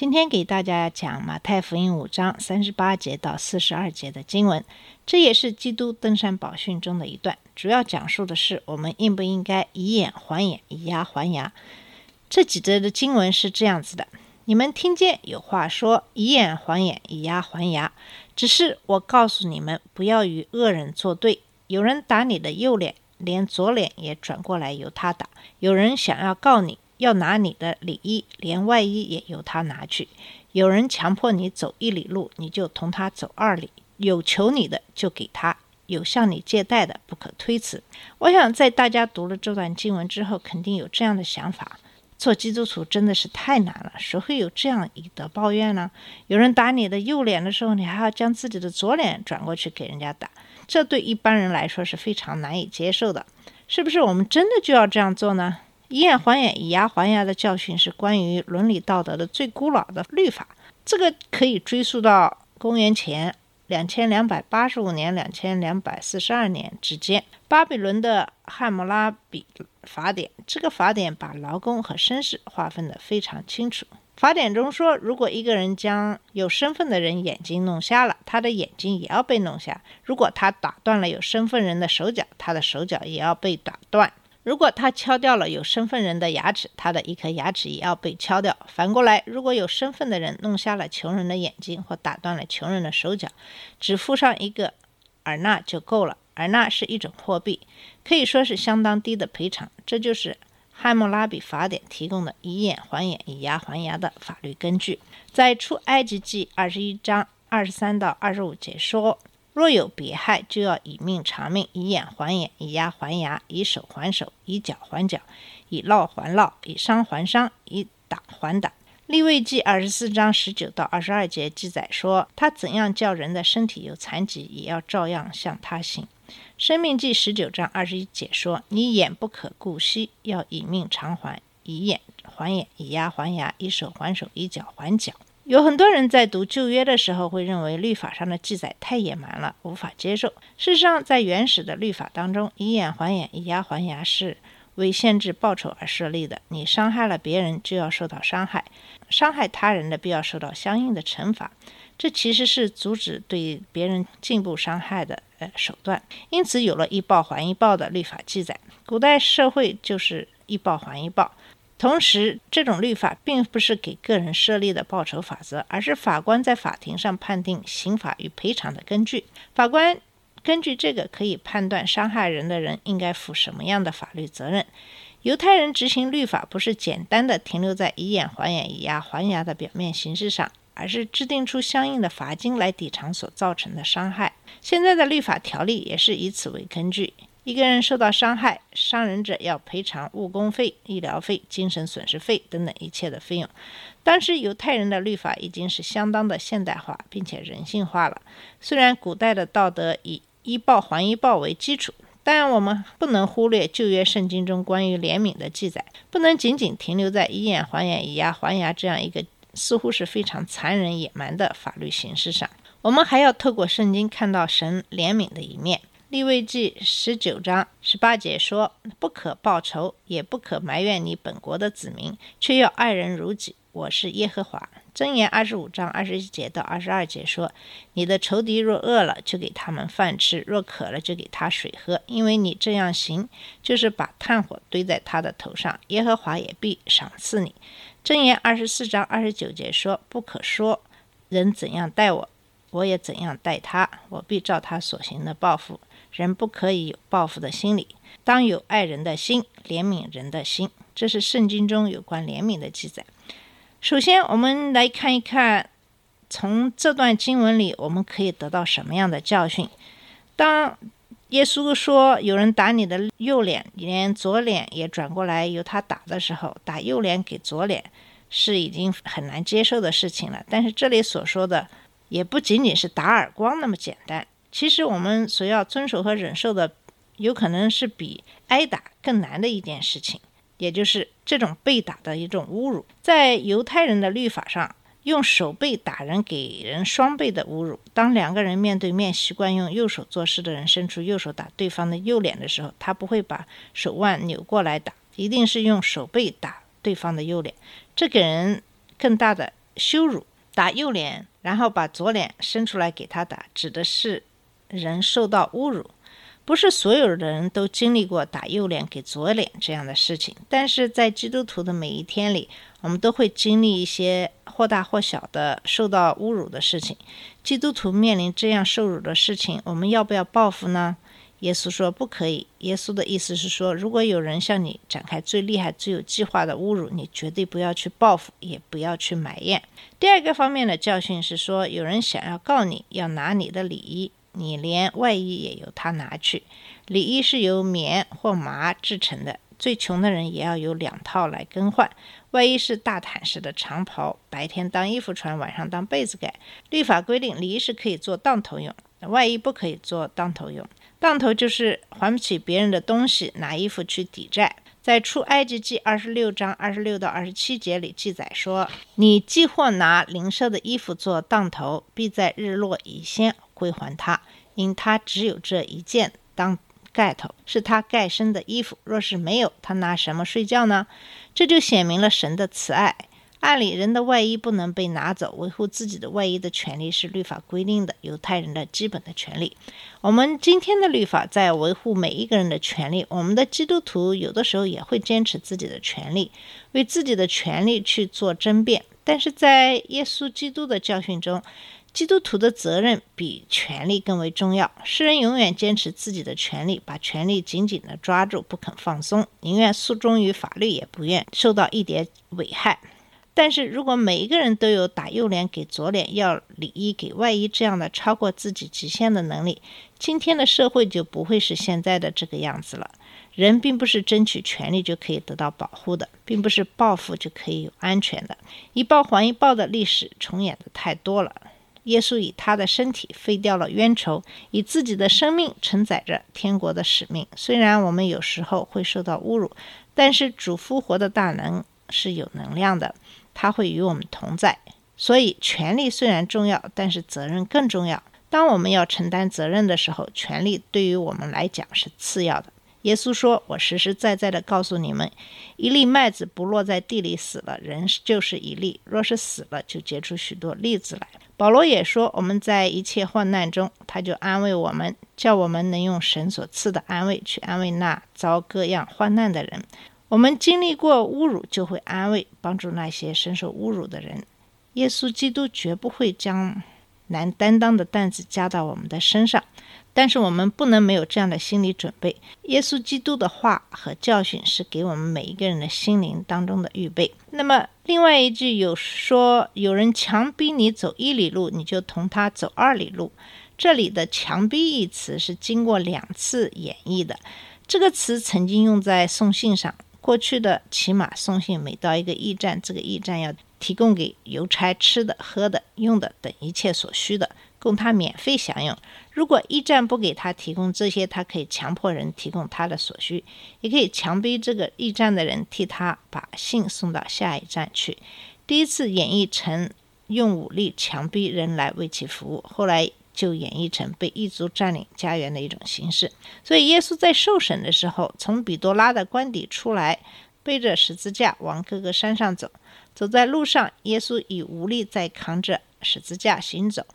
今天给大家讲马太福音五章三十八节到四十二节的经文，这也是基督登山宝训中的一段，主要讲述的是我们应不应该以眼还眼，以牙还牙。这几节的经文是这样子的：你们听见有话说，以眼还眼，以牙还牙。只是我告诉你们，不要与恶人作对。有人打你的右脸，连左脸也转过来由他打；有人想要告你，要拿你的里衣，连外衣也由他拿去；有人强迫你走一里路，你就同他走二里；有求你的就给他，有向你借贷的不可推辞。我想，在大家读了这段经文之后，肯定有这样的想法：做基督徒真的是太难了，谁会有这样以德报怨呢？有人打你的右脸的时候，你还要将自己的左脸转过去给人家打，这对一般人来说是非常难以接受的。是不是我们真的就要这样做呢？以眼还眼，以牙还牙的教训是关于伦理道德的最古老的律法，这个可以追溯到公元前两千两百八十五年、两千两百四十二年之间。巴比伦的汉谟拉比法典，这个法典把劳工和绅士划分得非常清楚。法典中说，如果一个人将有身份的人眼睛弄瞎了，他的眼睛也要被弄瞎；如果他打断了有身份人的手脚，他的手脚也要被打断。如果他敲掉了有身份人的牙齿，他的一颗牙齿也要被敲掉。反过来，如果有身份的人弄瞎了穷人的眼睛或打断了穷人的手脚，只付上一个尔纳就够了。尔纳是一种货币，可以说是相当低的赔偿。这就是汉谟拉比法典提供的以眼还眼、以牙还牙的法律根据。在出埃及记二十一章二十三到二十五节说。若有别害，就要以命偿命，以眼还眼，以牙还牙，以手还手，以脚还脚，以烙还烙，以伤还伤，以打还打。立位记二十四章十九到二十二节记载说，他怎样叫人的身体有残疾，也要照样向他行。生命记十九章二十一节说，你眼不可顾惜，要以命偿还，以眼还眼，以牙还牙，以手还手，以脚还脚。有很多人在读旧约的时候，会认为律法上的记载太野蛮了，无法接受。事实上，在原始的律法当中，以眼还眼，以牙还牙是为限制报酬而设立的。你伤害了别人，就要受到伤害；伤害他人的，必要受到相应的惩罚。这其实是阻止对别人进步伤害的呃手段。因此，有了一报还一报的律法记载。古代社会就是一报还一报。同时，这种律法并不是给个人设立的报酬法则，而是法官在法庭上判定刑罚与赔偿的根据。法官根据这个可以判断伤害人的人应该负什么样的法律责任。犹太人执行律法不是简单的停留在以眼还眼、以牙还牙的表面形式上，而是制定出相应的罚金来抵偿所造成的伤害。现在的律法条例也是以此为根据。一个人受到伤害，伤人者要赔偿误工费、医疗费、精神损失费等等一切的费用。当时犹太人的律法已经是相当的现代化，并且人性化了。虽然古代的道德以一报还一报为基础，但我们不能忽略旧约圣经中关于怜悯的记载，不能仅仅停留在以眼还眼、以牙还牙这样一个似乎是非常残忍野蛮的法律形式上。我们还要透过圣经看到神怜悯的一面。立位记十九章十八节说：“不可报仇，也不可埋怨你本国的子民，却要爱人如己。我是耶和华。”箴言二十五章二十一节到二十二节说：“你的仇敌若饿了，就给他们饭吃；若渴了，就给他水喝。因为你这样行，就是把炭火堆在他的头上，耶和华也必赏赐你。”箴言二十四章二十九节说：“不可说人怎样待我，我也怎样待他，我必照他所行的报复。”人不可以有报复的心理，当有爱人的心、怜悯人的心。这是圣经中有关怜悯的记载。首先，我们来看一看，从这段经文里，我们可以得到什么样的教训？当耶稣说有人打你的右脸，连左脸也转过来由他打的时候，打右脸给左脸是已经很难接受的事情了。但是这里所说的也不仅仅是打耳光那么简单。其实我们所要遵守和忍受的，有可能是比挨打更难的一件事情，也就是这种被打的一种侮辱。在犹太人的律法上，用手背打人给人双倍的侮辱。当两个人面对面，习惯用右手做事的人伸出右手打对方的右脸的时候，他不会把手腕扭过来打，一定是用手背打对方的右脸，这给人更大的羞辱。打右脸，然后把左脸伸出来给他打，指的是。人受到侮辱，不是所有的人都经历过打右脸给左脸这样的事情。但是在基督徒的每一天里，我们都会经历一些或大或小的受到侮辱的事情。基督徒面临这样受辱的事情，我们要不要报复呢？耶稣说不可以。耶稣的意思是说，如果有人向你展开最厉害、最有计划的侮辱，你绝对不要去报复，也不要去埋怨。第二个方面的教训是说，有人想要告你，要拿你的礼衣。你连外衣也由他拿去，里衣是由棉或麻制成的，最穷的人也要有两套来更换。外衣是大毯式的长袍，白天当衣服穿，晚上当被子盖。律法规定，里衣是可以做当头用，外衣不可以做当头用。当头就是还不起别人的东西，拿衣服去抵债。在出埃及记二十六章二十六到二十七节里记载说：“你既或拿邻舍的衣服做当头，必在日落以先。”归还他，因他只有这一件当盖头，是他盖身的衣服。若是没有，他拿什么睡觉呢？这就显明了神的慈爱。按理，人的外衣不能被拿走，维护自己的外衣的权利是律法规定的，犹太人的基本的权利。我们今天的律法在维护每一个人的权利。我们的基督徒有的时候也会坚持自己的权利，为自己的权利去做争辩。但是在耶稣基督的教训中，基督徒的责任比权力更为重要。诗人永远坚持自己的权利，把权力紧紧地抓住，不肯放松，宁愿诉衷于法律，也不愿受到一点危害。但是如果每一个人都有打右脸给左脸、要里衣给外衣这样的超过自己极限的能力，今天的社会就不会是现在的这个样子了。人并不是争取权利就可以得到保护的，并不是报复就可以有安全的。一报还一报的历史重演的太多了。耶稣以他的身体废掉了冤仇，以自己的生命承载着天国的使命。虽然我们有时候会受到侮辱，但是主复活的大能是有能量的，他会与我们同在。所以，权力虽然重要，但是责任更重要。当我们要承担责任的时候，权力对于我们来讲是次要的。耶稣说：“我实实在在的告诉你们，一粒麦子不落在地里死了，人就是一粒；若是死了，就结出许多粒子来。”保罗也说：“我们在一切患难中，他就安慰我们，叫我们能用神所赐的安慰去安慰那遭各样患难的人。我们经历过侮辱，就会安慰帮助那些深受侮辱的人。耶稣基督绝不会将难担当的担子加到我们的身上。”但是我们不能没有这样的心理准备。耶稣基督的话和教训是给我们每一个人的心灵当中的预备。那么，另外一句有说，有人强逼你走一里路，你就同他走二里路。这里的“强逼”一词是经过两次演绎的。这个词曾经用在送信上。过去的骑马送信，每到一个驿站，这个驿站要提供给邮差吃的、喝的、用的等一切所需的。供他免费享用。如果驿站不给他提供这些，他可以强迫人提供他的所需，也可以强逼这个驿站的人替他把信送到下一站去。第一次演绎成用武力强逼人来为其服务，后来就演绎成被异族占领家园的一种形式。所以，耶稣在受审的时候，从比多拉的官邸出来，背着十字架往各个山上走。走在路上，耶稣已无力再扛着十字架行走。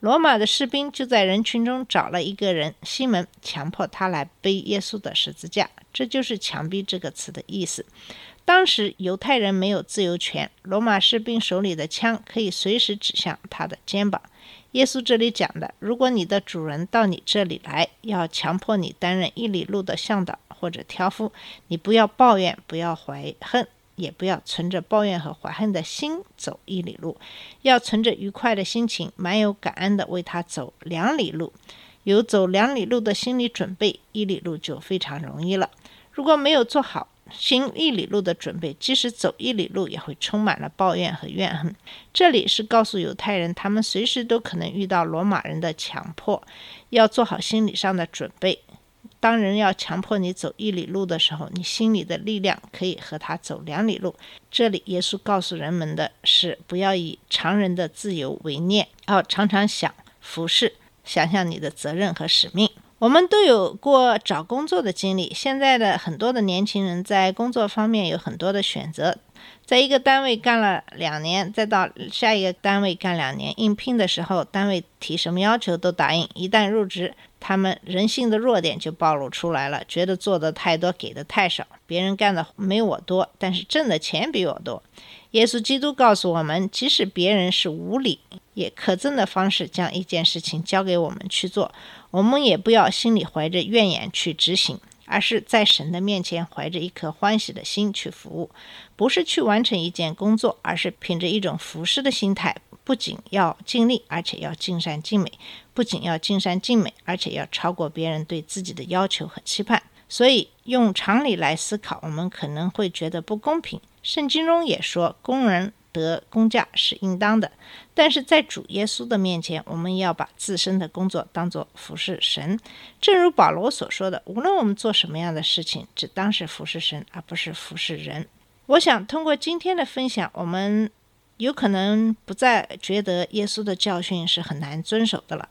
罗马的士兵就在人群中找了一个人，西门，强迫他来背耶稣的十字架。这就是“强逼”这个词的意思。当时犹太人没有自由权，罗马士兵手里的枪可以随时指向他的肩膀。耶稣这里讲的，如果你的主人到你这里来，要强迫你担任一里路的向导或者挑夫，你不要抱怨，不要怀恨。也不要存着抱怨和怀恨的心走一里路，要存着愉快的心情，满有感恩的为他走两里路。有走两里路的心理准备，一里路就非常容易了。如果没有做好，行一里路的准备，即使走一里路，也会充满了抱怨和怨恨。这里是告诉犹太人，他们随时都可能遇到罗马人的强迫，要做好心理上的准备。当人要强迫你走一里路的时候，你心里的力量可以和他走两里路。这里耶稣告诉人们的是，不要以常人的自由为念，要常常想服侍，想想你的责任和使命。我们都有过找工作的经历，现在的很多的年轻人在工作方面有很多的选择。在一个单位干了两年，再到下一个单位干两年，应聘的时候，单位提什么要求都答应。一旦入职，他们人性的弱点就暴露出来了，觉得做的太多，给的太少，别人干的没我多，但是挣的钱比我多。耶稣基督告诉我们，即使别人是无理也可憎的方式将一件事情交给我们去做，我们也不要心里怀着怨言去执行。而是在神的面前怀着一颗欢喜的心去服务，不是去完成一件工作，而是凭着一种服侍的心态，不仅要尽力，而且要尽善尽美；不仅要尽善尽美，而且要超过别人对自己的要求和期盼。所以，用常理来思考，我们可能会觉得不公平。圣经中也说，工人。得工价是应当的，但是在主耶稣的面前，我们要把自身的工作当作服侍神。正如保罗所说的，无论我们做什么样的事情，只当是服侍神，而不是服侍人。我想通过今天的分享，我们有可能不再觉得耶稣的教训是很难遵守的了。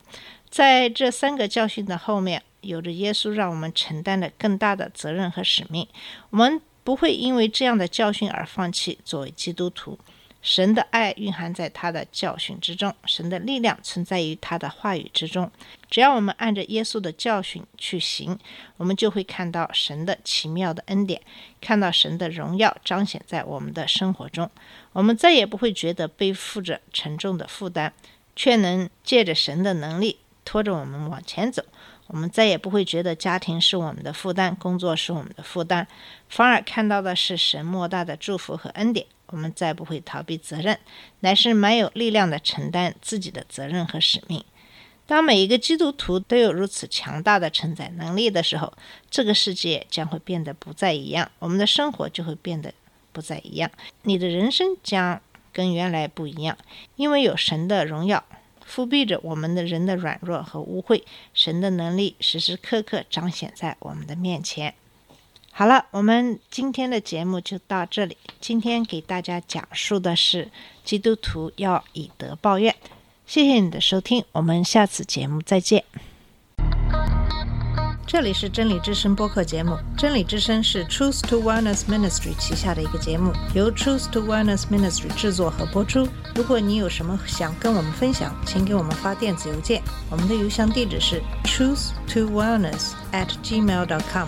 在这三个教训的后面，有着耶稣让我们承担的更大的责任和使命。我们不会因为这样的教训而放弃作为基督徒。神的爱蕴含在他的教训之中，神的力量存在于他的话语之中。只要我们按着耶稣的教训去行，我们就会看到神的奇妙的恩典，看到神的荣耀彰显在我们的生活中。我们再也不会觉得背负着沉重的负担，却能借着神的能力拖着我们往前走。我们再也不会觉得家庭是我们的负担，工作是我们的负担，反而看到的是神莫大的祝福和恩典。我们再不会逃避责任，乃是蛮有力量的承担自己的责任和使命。当每一个基督徒都有如此强大的承载能力的时候，这个世界将会变得不再一样，我们的生活就会变得不再一样。你的人生将跟原来不一样，因为有神的荣耀覆庇着我们的人的软弱和污秽，神的能力时时刻刻彰显在我们的面前。好了，我们今天的节目就到这里。今天给大家讲述的是基督徒要以德报怨。谢谢你的收听，我们下次节目再见。这里是真理之声播客节目，真理之声是 Truth to Wellness Ministry 旗下的一个节目，由 Truth to Wellness Ministry 制作和播出。如果你有什么想跟我们分享，请给我们发电子邮件，我们的邮箱地址是 truth to wellness at gmail.com。